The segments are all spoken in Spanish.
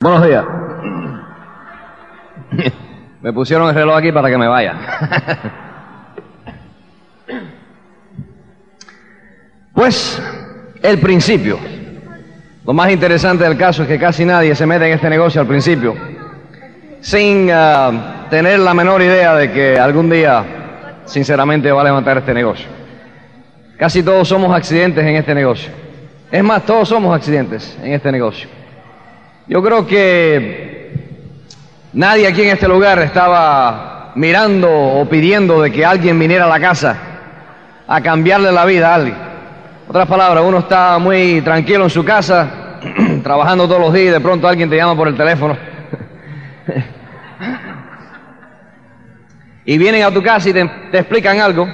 Buenos días. Me pusieron el reloj aquí para que me vaya. Pues el principio. Lo más interesante del caso es que casi nadie se mete en este negocio al principio sin ah, tener la menor idea de que algún día, sinceramente, va a levantar este negocio. Casi todos somos accidentes en este negocio. Es más, todos somos accidentes en este negocio. Yo creo que nadie aquí en este lugar estaba mirando o pidiendo de que alguien viniera a la casa a cambiarle la vida a alguien. Otras palabras, uno está muy tranquilo en su casa, trabajando todos los días y de pronto alguien te llama por el teléfono. y vienen a tu casa y te, te explican algo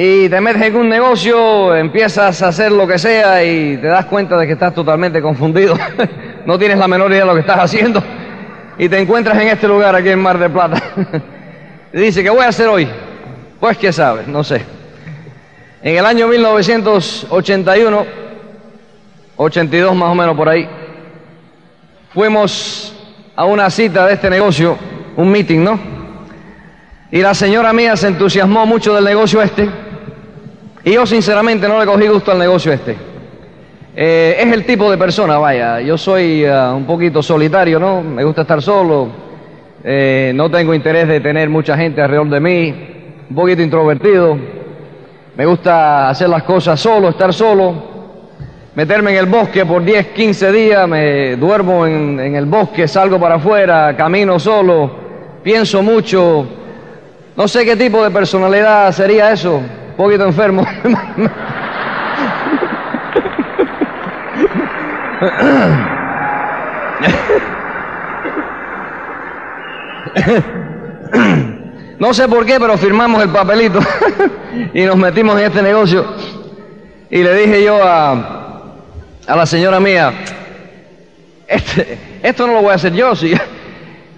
y te metes en un negocio, empiezas a hacer lo que sea y te das cuenta de que estás totalmente confundido, no tienes la menor idea de lo que estás haciendo y te encuentras en este lugar aquí en Mar del Plata. y dice, ¿qué voy a hacer hoy? Pues qué sabes, no sé. En el año 1981, 82 más o menos por ahí, fuimos a una cita de este negocio, un meeting, ¿no? Y la señora mía se entusiasmó mucho del negocio este y yo sinceramente no le cogí gusto al negocio este. Eh, es el tipo de persona, vaya, yo soy uh, un poquito solitario, ¿no? Me gusta estar solo, eh, no tengo interés de tener mucha gente alrededor de mí, un poquito introvertido, me gusta hacer las cosas solo, estar solo, meterme en el bosque por 10, 15 días, me duermo en, en el bosque, salgo para afuera, camino solo, pienso mucho, no sé qué tipo de personalidad sería eso, poquito enfermo. No sé por qué, pero firmamos el papelito y nos metimos en este negocio. Y le dije yo a, a la señora mía, este, esto no lo voy a hacer yo, si,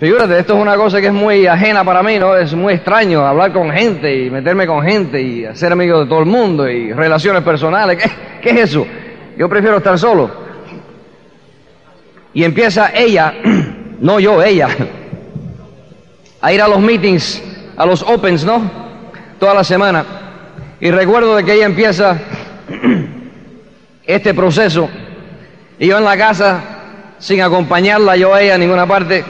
Figúrate, esto es una cosa que es muy ajena para mí, ¿no? Es muy extraño hablar con gente y meterme con gente y hacer amigos de todo el mundo y relaciones personales. ¿Qué, qué es eso? Yo prefiero estar solo. Y empieza ella, no yo, ella, a ir a los meetings, a los opens, ¿no? Toda la semana. Y recuerdo de que ella empieza este proceso y yo en la casa, sin acompañarla yo a ella a ninguna parte,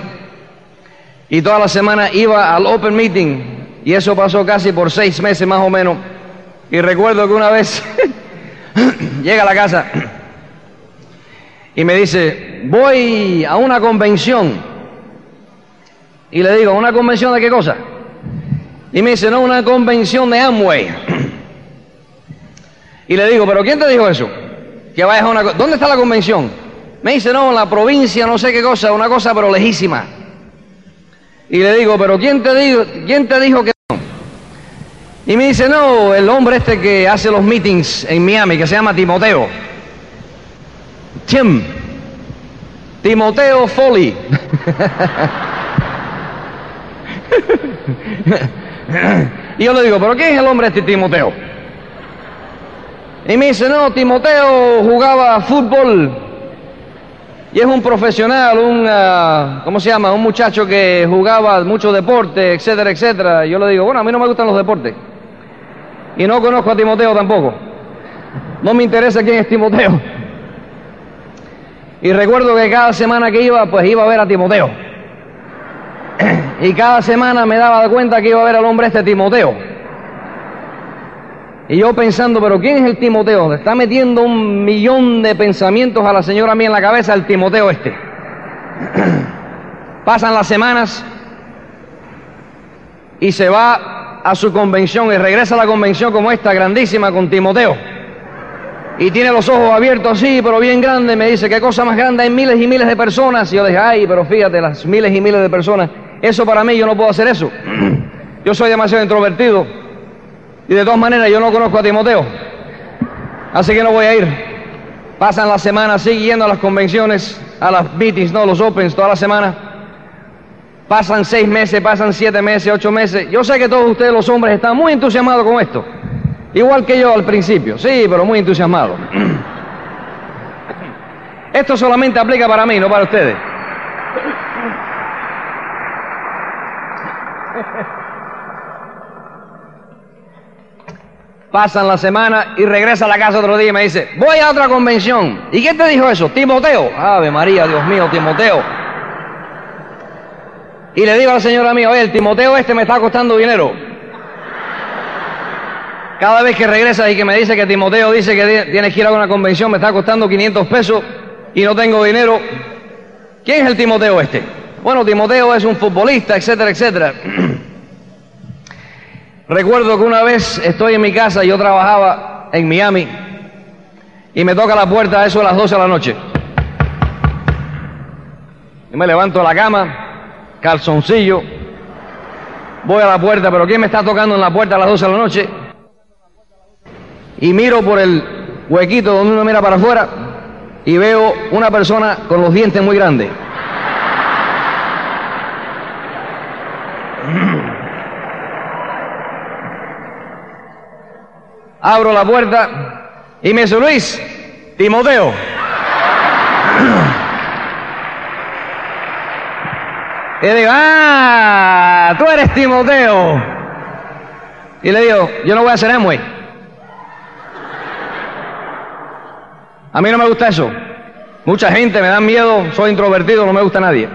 y toda la semana iba al Open Meeting y eso pasó casi por seis meses más o menos. Y recuerdo que una vez llega a la casa y me dice, voy a una convención. Y le digo, ¿una convención de qué cosa? Y me dice, no, una convención de Amway. Y le digo, ¿pero quién te dijo eso? Que vayas a una... ¿Dónde está la convención? Me dice, no, en la provincia, no sé qué cosa, una cosa pero lejísima. Y le digo, pero ¿quién te, dijo, ¿quién te dijo que no? Y me dice, no, el hombre este que hace los meetings en Miami, que se llama Timoteo. Tim. Timoteo Foley. y yo le digo, pero ¿quién es el hombre este Timoteo? Y me dice, no, Timoteo jugaba fútbol y es un profesional, un, uh, ¿cómo se llama? Un muchacho que jugaba mucho deporte, etcétera, etcétera. Yo le digo, bueno, a mí no me gustan los deportes. Y no conozco a Timoteo tampoco. No me interesa quién es Timoteo. Y recuerdo que cada semana que iba, pues iba a ver a Timoteo. Y cada semana me daba cuenta que iba a ver al hombre este Timoteo. Y yo pensando, pero ¿quién es el Timoteo? Está metiendo un millón de pensamientos a la señora mía en la cabeza el Timoteo este. Pasan las semanas y se va a su convención y regresa a la convención como esta, grandísima, con Timoteo. y tiene los ojos abiertos así, pero bien grandes. Me dice, ¿qué cosa más grande? Hay miles y miles de personas. Y yo dije, ay, pero fíjate, las miles y miles de personas. Eso para mí, yo no puedo hacer eso. Yo soy demasiado introvertido. Y de todas maneras, yo no conozco a Timoteo. Así que no voy a ir. Pasan las semanas siguiendo a las convenciones, a las meetings, no, los opens, toda la semana. Pasan seis meses, pasan siete meses, ocho meses. Yo sé que todos ustedes, los hombres, están muy entusiasmados con esto. Igual que yo al principio, sí, pero muy entusiasmado. Esto solamente aplica para mí, no para ustedes. Pasan la semana y regresa a la casa otro día y me dice, voy a otra convención. ¿Y quién te dijo eso? Timoteo. Ave María, Dios mío, Timoteo. Y le digo a la señora mía, oye, el Timoteo este me está costando dinero. Cada vez que regresa y que me dice que Timoteo dice que tienes que ir a una convención, me está costando 500 pesos y no tengo dinero. ¿Quién es el Timoteo este? Bueno, Timoteo es un futbolista, etcétera, etcétera. Recuerdo que una vez estoy en mi casa, yo trabajaba en Miami y me toca la puerta a eso a las 12 de la noche. Yo me levanto de la cama, calzoncillo, voy a la puerta, pero ¿quién me está tocando en la puerta a las 12 de la noche? Y miro por el huequito donde uno mira para afuera y veo una persona con los dientes muy grandes. Abro la puerta y me dice, Luis, Timoteo. Y le digo, ah, tú eres Timoteo. Y le digo, yo no voy a hacer Amway. A mí no me gusta eso. Mucha gente me da miedo, soy introvertido, no me gusta nadie.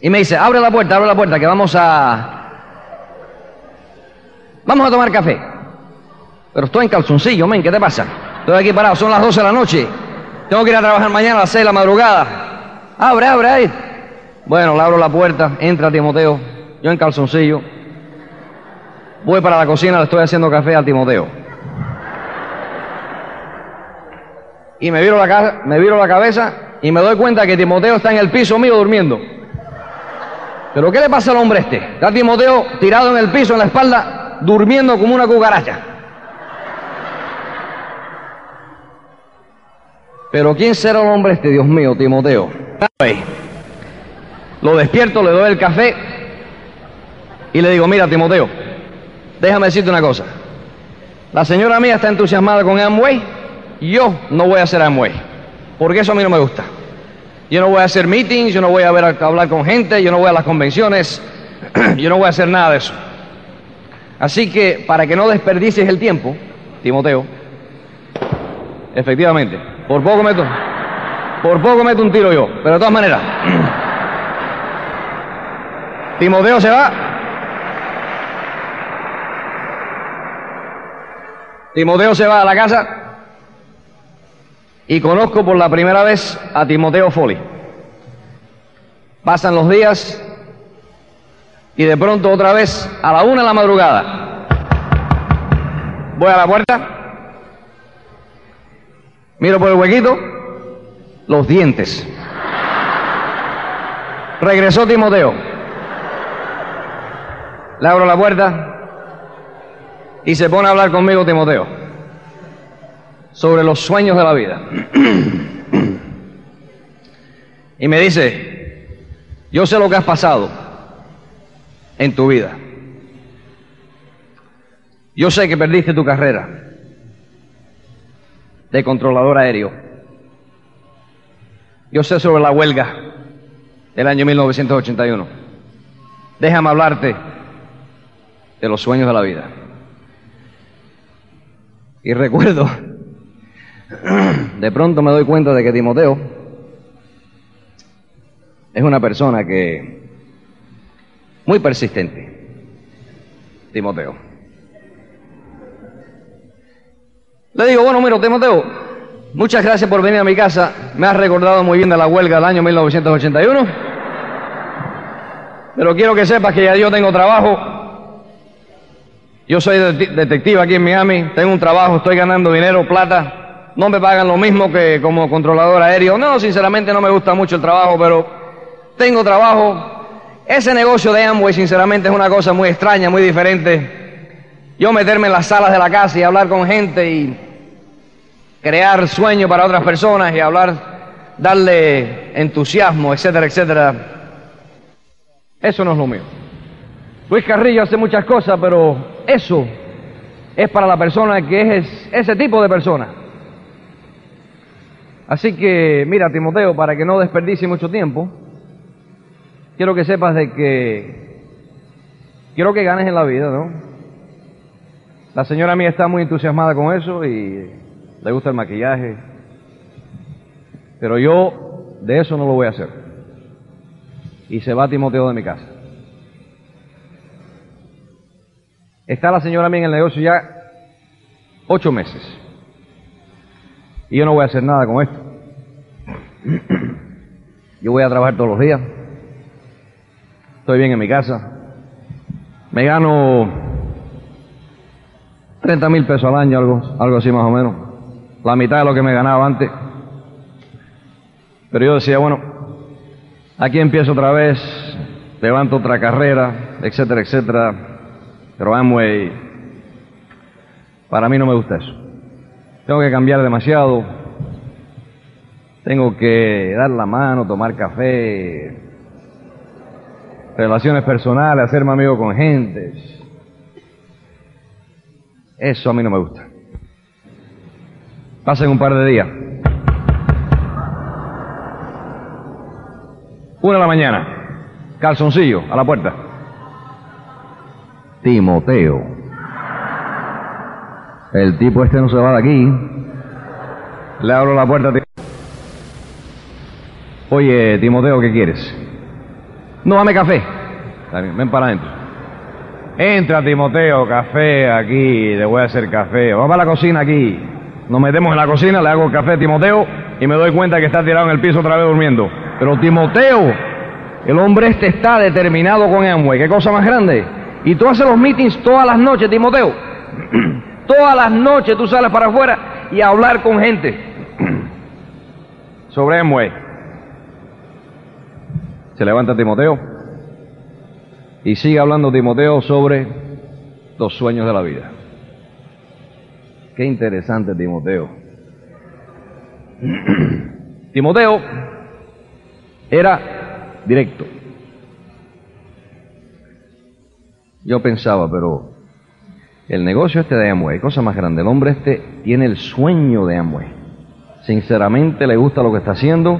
Y me dice, abre la puerta, abre la puerta, que vamos a, Vamos a tomar café. Pero estoy en calzoncillo, men, ¿qué te pasa? Estoy aquí parado, son las 12 de la noche. Tengo que ir a trabajar mañana a las 6 de la madrugada. Abre, abre ahí. Bueno, le abro la puerta, entra Timoteo, yo en calzoncillo. Voy para la cocina, le estoy haciendo café al Timoteo. Y me viro la, me viro la cabeza y me doy cuenta que Timoteo está en el piso mío durmiendo. ¿Pero qué le pasa al hombre este? Está Timoteo tirado en el piso, en la espalda, durmiendo como una cucaracha. Pero ¿quién será el hombre este, Dios mío, Timoteo? Lo despierto, le doy el café y le digo, mira, Timoteo, déjame decirte una cosa. La señora mía está entusiasmada con Amway, yo no voy a hacer Amway, porque eso a mí no me gusta. Yo no voy a hacer meetings, yo no voy a, ver, a hablar con gente, yo no voy a las convenciones, yo no voy a hacer nada de eso. Así que, para que no desperdicies el tiempo, Timoteo, efectivamente, por poco meto, por poco meto un tiro yo, pero de todas maneras, Timoteo se va. Timoteo se va a la casa y conozco por la primera vez a Timoteo Foley. Pasan los días y de pronto otra vez a la una de la madrugada voy a la puerta, miro por el huequito, los dientes. Regresó Timoteo. Le abro la puerta y se pone a hablar conmigo Timoteo sobre los sueños de la vida. y me dice, yo sé lo que has pasado en tu vida. Yo sé que perdiste tu carrera de controlador aéreo. Yo sé sobre la huelga del año 1981. Déjame hablarte de los sueños de la vida. Y recuerdo, de pronto me doy cuenta de que Timoteo es una persona que muy persistente, Timoteo. Le digo, bueno, mira, Timoteo, muchas gracias por venir a mi casa. Me has recordado muy bien de la huelga del año 1981. Pero quiero que sepas que ya yo tengo trabajo. Yo soy detective aquí en Miami, tengo un trabajo, estoy ganando dinero, plata. No me pagan lo mismo que como controlador aéreo. No, sinceramente no me gusta mucho el trabajo, pero tengo trabajo. Ese negocio de Amway, sinceramente, es una cosa muy extraña, muy diferente. Yo meterme en las salas de la casa y hablar con gente y crear sueños para otras personas y hablar, darle entusiasmo, etcétera, etcétera. Eso no es lo mío. Luis Carrillo hace muchas cosas, pero eso es para la persona que es ese tipo de persona. Así que, mira, Timoteo, para que no desperdicie mucho tiempo, quiero que sepas de que quiero que ganes en la vida, ¿no? La señora mía está muy entusiasmada con eso y le gusta el maquillaje. Pero yo de eso no lo voy a hacer. Y se va Timoteo de mi casa. Está la señora mía en el negocio ya ocho meses. Y yo no voy a hacer nada con esto. Yo voy a trabajar todos los días. Estoy bien en mi casa. Me gano 30 mil pesos al año, algo, algo así más o menos. La mitad de lo que me ganaba antes. Pero yo decía, bueno, aquí empiezo otra vez, levanto otra carrera, etcétera, etcétera. Pero Amway, para mí no me gusta eso. Tengo que cambiar demasiado. Tengo que dar la mano, tomar café, relaciones personales, hacerme amigo con gente. Eso a mí no me gusta. Pasen un par de días. Una de la mañana, calzoncillo a la puerta. Timoteo. El tipo este no se va de aquí. Le abro la puerta. Oye, Timoteo, ¿qué quieres? No, dame café. ven para adentro. Entra, Timoteo, café aquí, le voy a hacer café. Vamos a la cocina aquí. Nos metemos en la cocina, le hago café a Timoteo y me doy cuenta que está tirado en el piso otra vez durmiendo. Pero Timoteo, el hombre este está determinado con Amway. ¿Qué cosa más grande? Y tú haces los meetings todas las noches, Timoteo. todas las noches tú sales para afuera y a hablar con gente sobre Emway. Se levanta Timoteo y sigue hablando Timoteo sobre los sueños de la vida. Qué interesante Timoteo. Timoteo era directo. Yo pensaba, pero el negocio este de Amway, cosa más grande, el hombre este tiene el sueño de Amway. Sinceramente le gusta lo que está haciendo,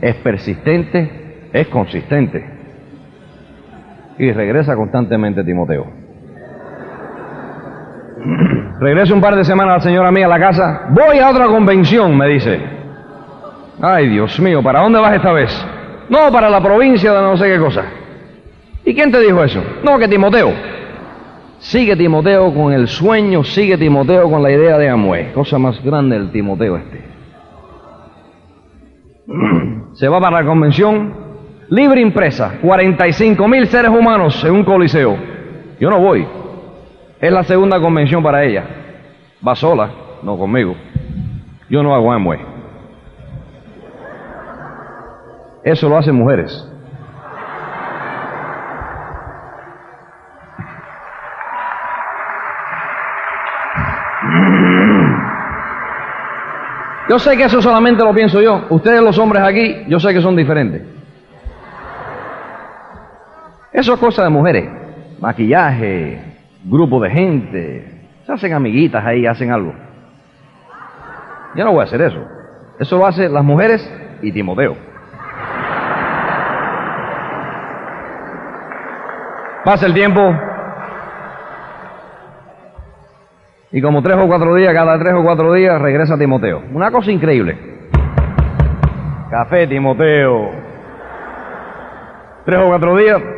es persistente, es consistente. Y regresa constantemente Timoteo. Regreso un par de semanas la señora mía a la casa. Voy a otra convención, me dice. Ay, Dios mío, ¿para dónde vas esta vez? No, para la provincia de no sé qué cosa. ¿Y quién te dijo eso? No, que Timoteo. Sigue Timoteo con el sueño, sigue Timoteo con la idea de Amway. Cosa más grande el Timoteo este. Se va para la convención, libre impresa, 45 mil seres humanos en un coliseo. Yo no voy. Es la segunda convención para ella. Va sola, no conmigo. Yo no hago Amway. Eso lo hacen mujeres. Yo sé que eso solamente lo pienso yo. Ustedes los hombres aquí, yo sé que son diferentes. Eso es cosa de mujeres. Maquillaje, grupo de gente. Se hacen amiguitas ahí, hacen algo. Yo no voy a hacer eso. Eso lo hacen las mujeres y Timoteo. Pasa el tiempo, Y como tres o cuatro días, cada tres o cuatro días, regresa Timoteo. Una cosa increíble. Café, Timoteo. Tres o cuatro días.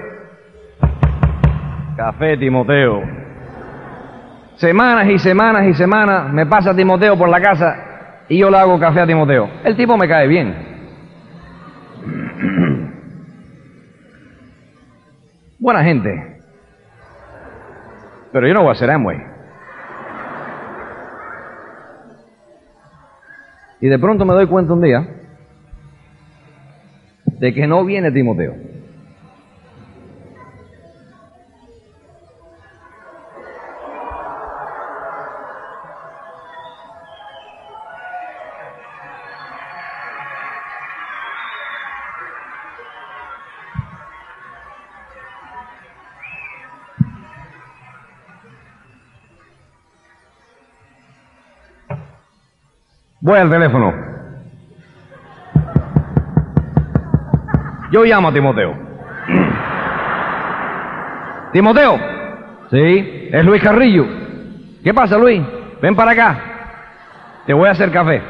Café, Timoteo. Semanas y semanas y semanas me pasa Timoteo por la casa y yo le hago café a Timoteo. El tipo me cae bien. Buena gente. Pero yo no voy a hacer Amway. Y de pronto me doy cuenta un día de que no viene Timoteo. Voy al teléfono. Yo llamo a Timoteo. Timoteo. Sí, es Luis Carrillo. ¿Qué pasa, Luis? Ven para acá. Te voy a hacer café.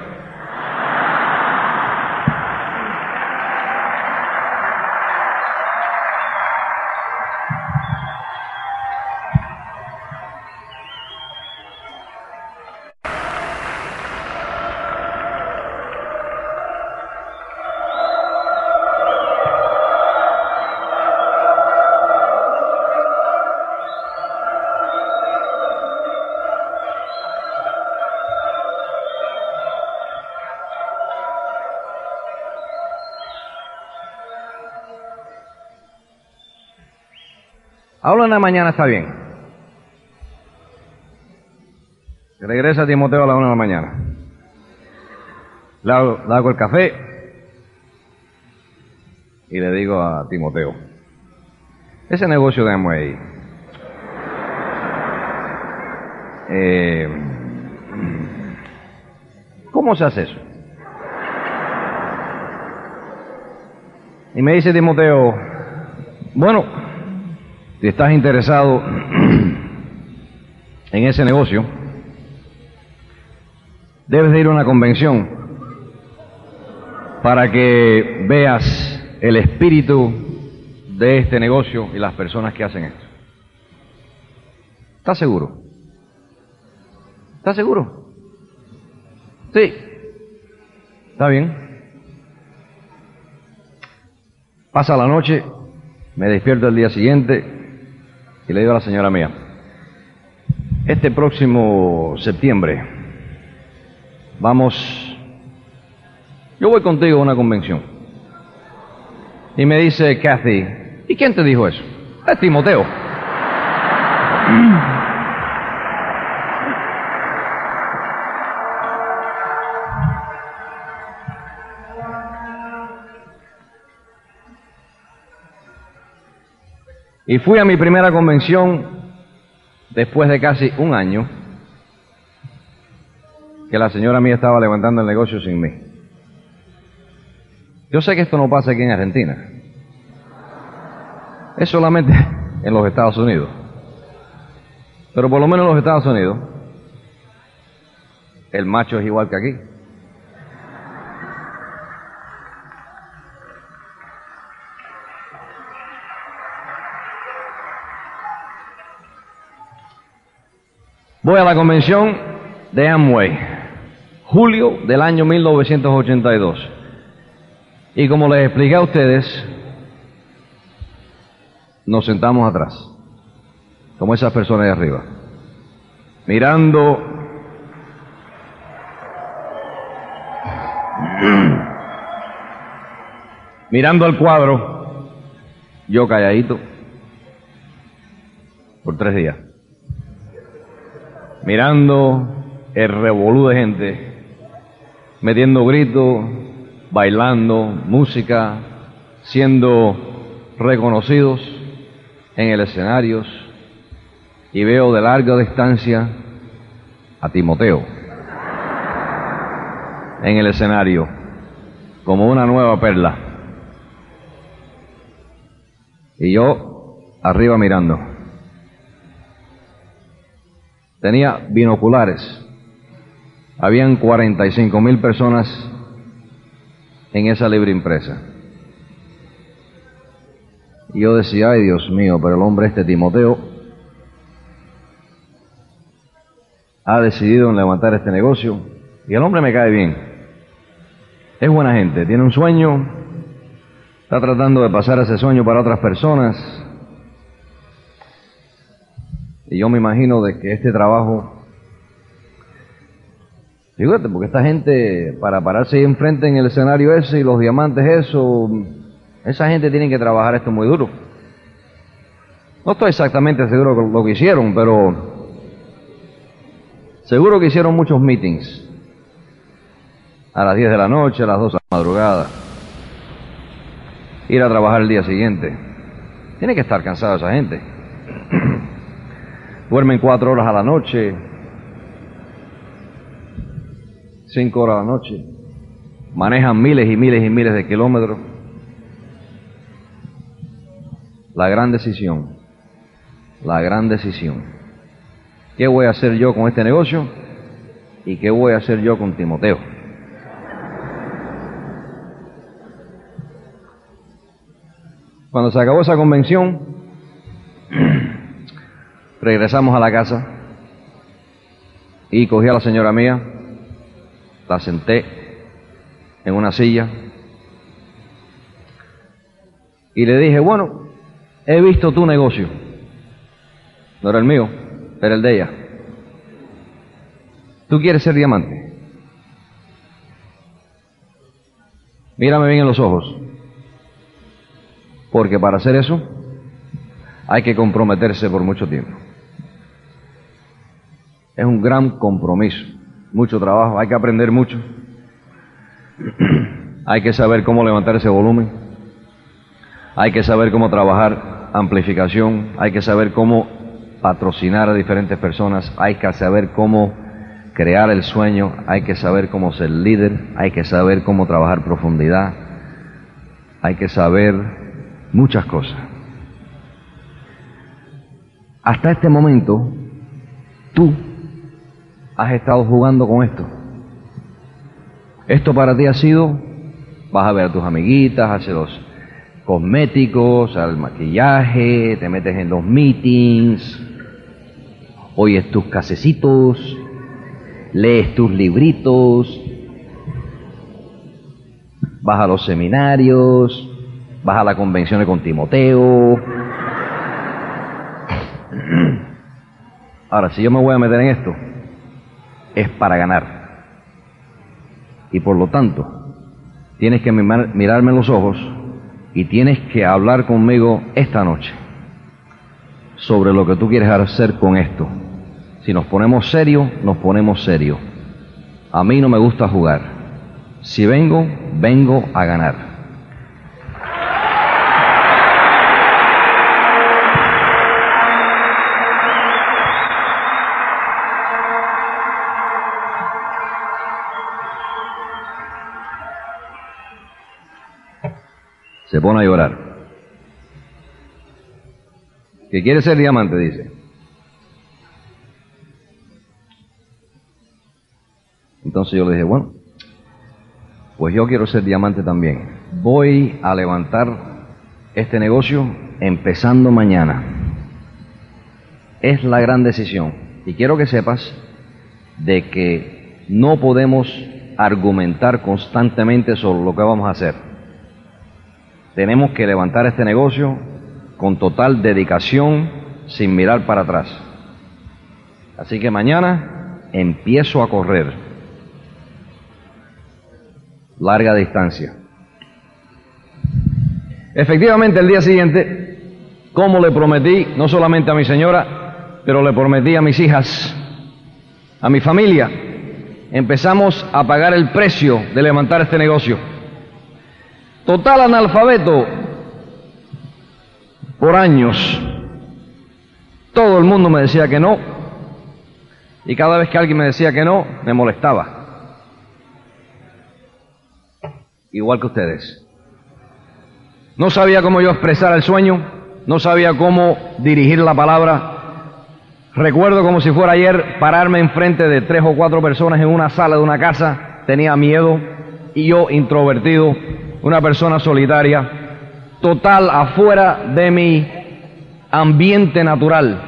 Mañana está bien. Regresa Timoteo a la una de la mañana. Le hago, le hago el café y le digo a Timoteo, ese negocio de Amway, eh, ¿cómo se hace eso? Y me dice Timoteo, bueno, si estás interesado en ese negocio, debes de ir a una convención para que veas el espíritu de este negocio y las personas que hacen esto. ¿Estás seguro? ¿Estás seguro? Sí. ¿Está bien? Pasa la noche, me despierto el día siguiente y le digo a la señora mía, este próximo septiembre vamos, yo voy contigo a una convención. Y me dice Kathy, ¿y quién te dijo eso? Es Timoteo. Y fui a mi primera convención después de casi un año que la señora mía estaba levantando el negocio sin mí. Yo sé que esto no pasa aquí en Argentina. Es solamente en los Estados Unidos. Pero por lo menos en los Estados Unidos, el macho es igual que aquí. Voy a la convención de Amway, julio del año 1982. Y como les expliqué a ustedes, nos sentamos atrás, como esas personas de arriba, mirando mirando al cuadro, yo calladito, por tres días, mirando el revolú de gente, metiendo gritos, bailando, música, siendo reconocidos en el escenario y veo de larga distancia a Timoteo en el escenario como una nueva perla. Y yo arriba mirando. Tenía binoculares. Habían 45 mil personas en esa libre impresa. Y yo decía, ay Dios mío, pero el hombre este Timoteo ha decidido en levantar este negocio y el hombre me cae bien. Es buena gente, tiene un sueño, está tratando de pasar ese sueño para otras personas. Y yo me imagino de que este trabajo Fíjate, porque esta gente, para pararse ahí enfrente en el escenario ese y los diamantes, eso, esa gente tiene que trabajar esto muy duro. No estoy exactamente seguro de lo que hicieron, pero seguro que hicieron muchos meetings. A las 10 de la noche, a las 2 de la madrugada. Ir a trabajar el día siguiente. Tiene que estar cansada esa gente. Duermen cuatro horas a la noche, cinco horas a la noche, manejan miles y miles y miles de kilómetros. La gran decisión, la gran decisión. ¿Qué voy a hacer yo con este negocio? ¿Y qué voy a hacer yo con Timoteo? Cuando se acabó esa convención, regresamos a la casa y cogí a la señora mía, la senté en una silla y le dije, bueno, he visto tu negocio. No era el mío, era el de ella. ¿Tú quieres ser diamante? Mírame bien en los ojos. Porque para hacer eso hay que comprometerse por mucho tiempo. Es un gran compromiso mucho trabajo, hay que aprender mucho. hay que saber cómo levantar ese volumen. Hay que saber cómo trabajar amplificación. Hay que saber cómo patrocinar a diferentes personas. Hay que saber cómo crear el sueño. Hay que saber cómo ser líder. Hay que saber cómo trabajar profundidad. Hay que saber muchas cosas. Hasta este momento, tú has estado jugando con esto. Esto para ti ha sido, vas a ver a tus amiguitas, hacer los cosméticos, al maquillaje, te metes en los meetings, oyes tus casecitos, lees tus libritos, vas a los seminarios, vas a la convención con Timoteo. Ahora, si yo me voy a meter en esto, es para ganar. Y por lo tanto, tienes que mirarme en los ojos y tienes que hablar conmigo esta noche sobre lo que tú quieres hacer con esto. Si nos ponemos serio, nos ponemos serio. A mí no me gusta jugar. Si vengo, vengo a ganar. Se pone a llorar. Que quiere ser diamante, dice. Entonces yo le dije, bueno, pues yo quiero ser diamante también. Voy a levantar este negocio empezando mañana. Es la gran decisión. Y quiero que sepas de que no podemos argumentar constantemente sobre lo que vamos a hacer tenemos que levantar este negocio con total dedicación, sin mirar para atrás. Así que mañana empiezo a correr. Larga distancia. Efectivamente, el día siguiente, como le prometí, no solamente a mi señora, pero le prometí a mis hijas, a mi familia, empezamos a pagar el precio de levantar este negocio total analfabeto por años. Todo el mundo me decía que no. Y cada vez que alguien me decía que no, me molestaba. Igual que ustedes. No sabía cómo yo expresar el sueño, no sabía cómo dirigir la palabra. Recuerdo como si fuera ayer pararme enfrente de tres o cuatro personas en una sala de una casa, tenía miedo y yo introvertido una persona solitaria, total afuera de mi ambiente natural.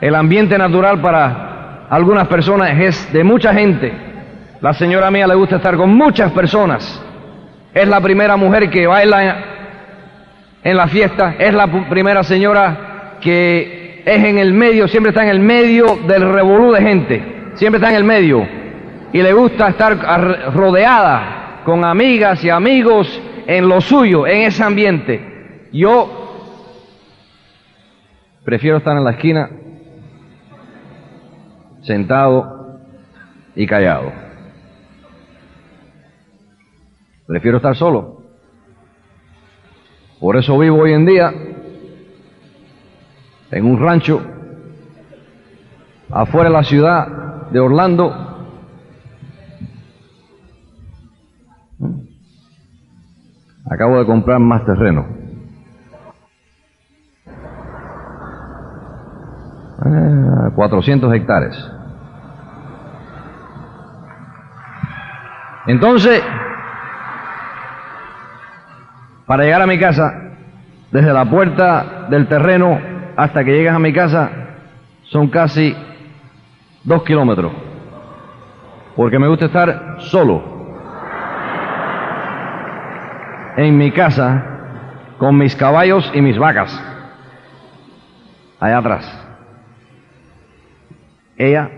El ambiente natural para algunas personas es de mucha gente. La señora mía le gusta estar con muchas personas. Es la primera mujer que baila en la fiesta, es la primera señora que es en el medio, siempre está en el medio del revolú de gente, siempre está en el medio y le gusta estar rodeada con amigas y amigos en lo suyo, en ese ambiente. Yo prefiero estar en la esquina, sentado y callado. Prefiero estar solo. Por eso vivo hoy en día en un rancho afuera de la ciudad de Orlando. Acabo de comprar más terreno. 400 eh, hectáreas. Entonces, para llegar a mi casa, desde la puerta del terreno hasta que llegas a mi casa, son casi dos kilómetros. Porque me gusta estar solo. En mi casa, con mis caballos y mis vacas. Allá atrás. Ella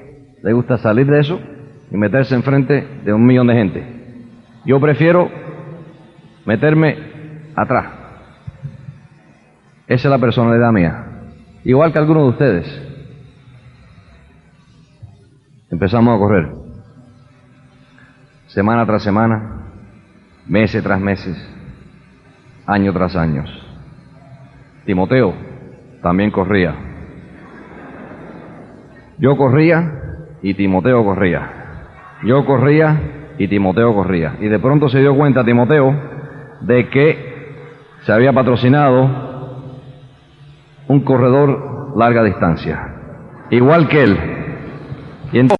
le gusta salir de eso y meterse enfrente de un millón de gente. Yo prefiero meterme atrás. Esa es la personalidad mía. Igual que algunos de ustedes. Empezamos a correr. Semana tras semana, meses tras meses, año tras año. Timoteo también corría. Yo corría y Timoteo corría. Yo corría y Timoteo corría. Y de pronto se dio cuenta Timoteo de que se había patrocinado un corredor larga distancia, igual que él.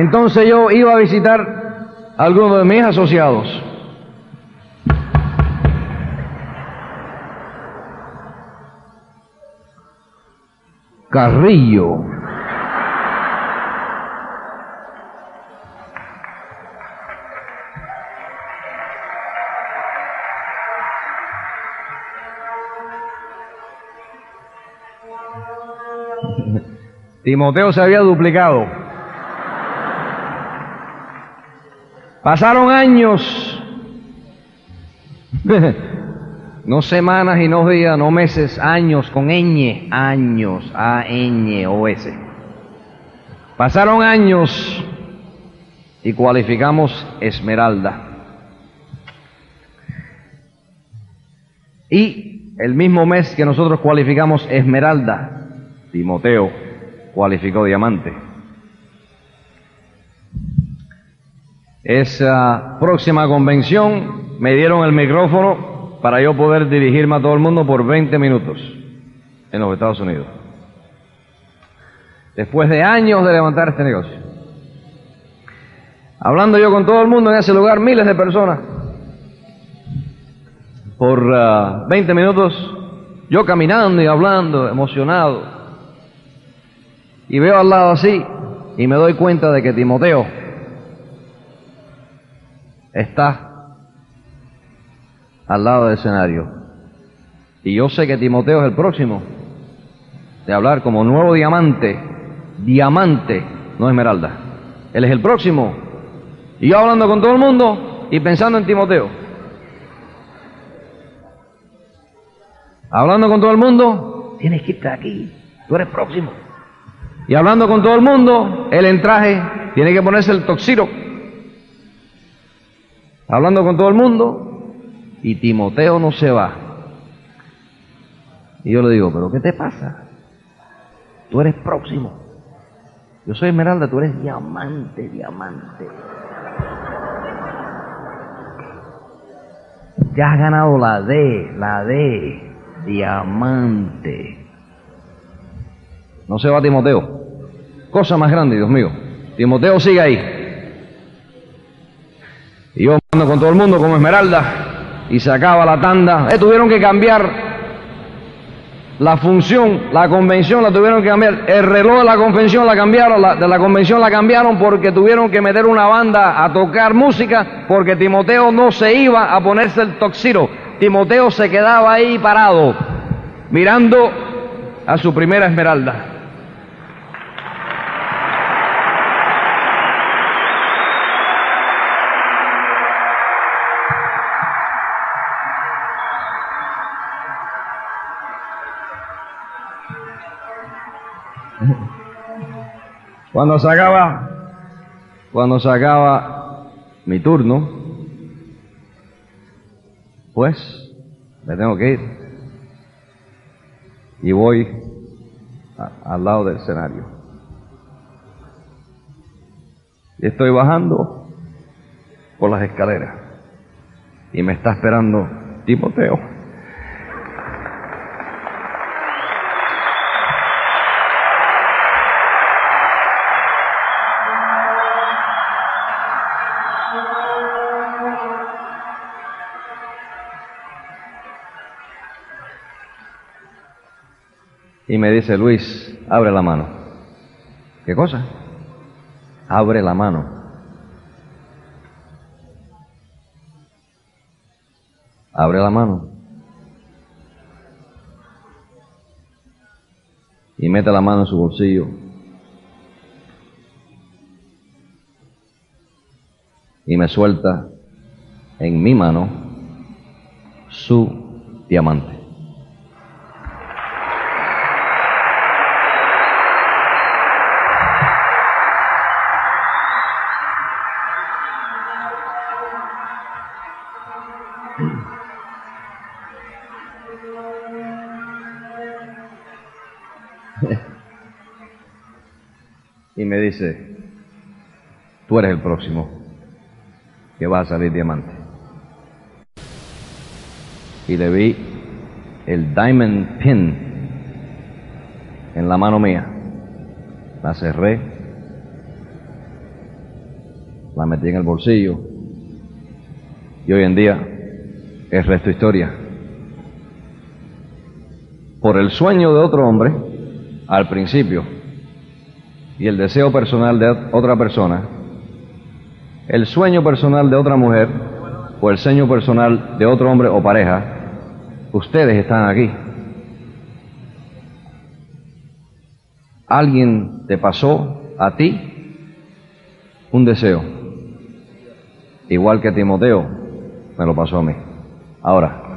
Entonces yo iba a visitar a algunos de mis asociados Carrillo. Timoteo se había duplicado. Pasaron años No semanas y no días, no meses, años con ñ, años, A-Ñ-O-S. Pasaron años y cualificamos Esmeralda. Y el mismo mes que nosotros cualificamos Esmeralda, Timoteo cualificó Diamante. Esa próxima convención me dieron el micrófono para yo poder dirigirme a todo el mundo por 20 minutos en los Estados Unidos. Después de años de levantar este negocio. Hablando yo con todo el mundo en ese lugar, miles de personas. Por 20 ah, minutos, yo caminando y hablando, emocionado. Y veo al lado así y me doy cuenta de que Timoteo está al lado del escenario. Y yo sé que Timoteo es el próximo de hablar como nuevo diamante, diamante, no esmeralda. Él es el próximo. Y yo hablando con todo el mundo y pensando en Timoteo. Hablando con todo el mundo, tienes que estar aquí, tú eres próximo. Y hablando con todo el mundo, él en traje, tiene que ponerse el toxiro. Hablando con todo el mundo, y Timoteo no se va. Y yo le digo, pero ¿qué te pasa? Tú eres próximo. Yo soy Esmeralda, tú eres diamante, diamante. Ya has ganado la D, la D, diamante. No se va Timoteo. Cosa más grande, Dios mío. Timoteo sigue ahí. Yo ando con todo el mundo como Esmeralda y se acaba la tanda. Eh, tuvieron que cambiar La función, la convención la tuvieron que cambiar. El reloj de la convención la cambiaron, de la convención la cambiaron porque tuvieron que meter una banda a tocar música porque Timoteo no se iba a ponerse el toxiro. Timoteo se quedaba ahí parado, mirando a su primera esmeralda. Cuando se acaba, cuando se mi turno, pues me tengo que ir y voy al lado del escenario. Y estoy bajando por las escaleras y me está esperando Timoteo. Y me dice, Luis, abre la mano. ¿Qué cosa? Abre la mano. Abre la mano. Y mete la mano en su bolsillo. Y me suelta en mi mano su diamante. Tú eres el próximo que va a salir diamante. Y le vi el diamond pin en la mano mía. La cerré, la metí en el bolsillo y hoy en día es resto historia. Por el sueño de otro hombre, al principio, y el deseo personal de otra persona, el sueño personal de otra mujer o el sueño personal de otro hombre o pareja, ustedes están aquí. Alguien te pasó a ti un deseo, igual que Timoteo me lo pasó a mí. Ahora,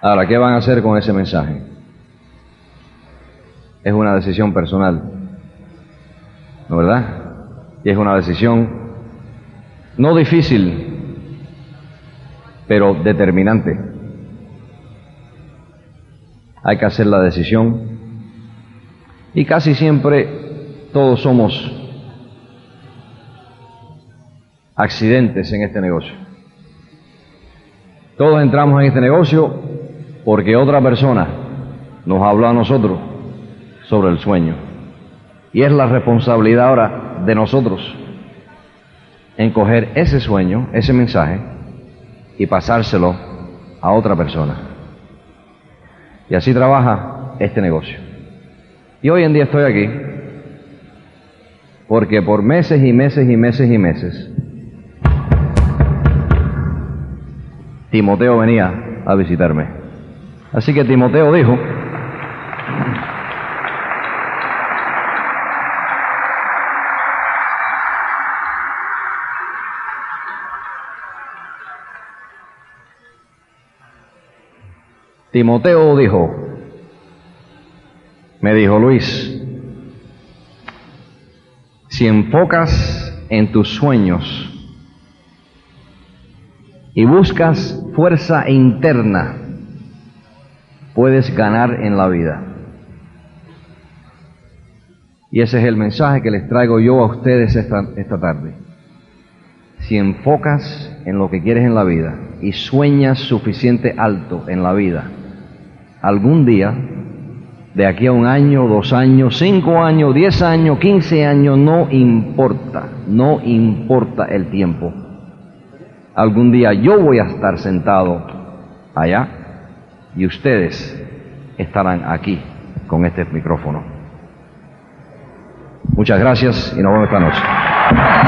Ahora, ¿qué van a hacer con ese mensaje? Es una decisión personal, ¿no verdad? Y es una decisión no difícil, pero determinante. Hay que hacer la decisión y casi siempre todos somos accidentes en este negocio. Todos entramos en este negocio porque otra persona nos habló a nosotros sobre el sueño. Y es la responsabilidad ahora de nosotros en coger ese sueño, ese mensaje, y pasárselo a otra persona. Y así trabaja este negocio. Y hoy en día estoy aquí porque por meses y meses y meses y meses Timoteo venía a visitarme. Así que Timoteo dijo, Timoteo dijo, me dijo Luis, si enfocas en tus sueños y buscas fuerza interna, puedes ganar en la vida. Y ese es el mensaje que les traigo yo a ustedes esta, esta tarde. Si enfocas en lo que quieres en la vida y sueñas suficiente alto en la vida, algún día de aquí a un año, dos años, cinco años, diez años, quince años, no importa, no importa el tiempo. Algún día yo voy a estar sentado allá y ustedes estarán aquí con este micrófono. Muchas gracias y nos vemos esta noche.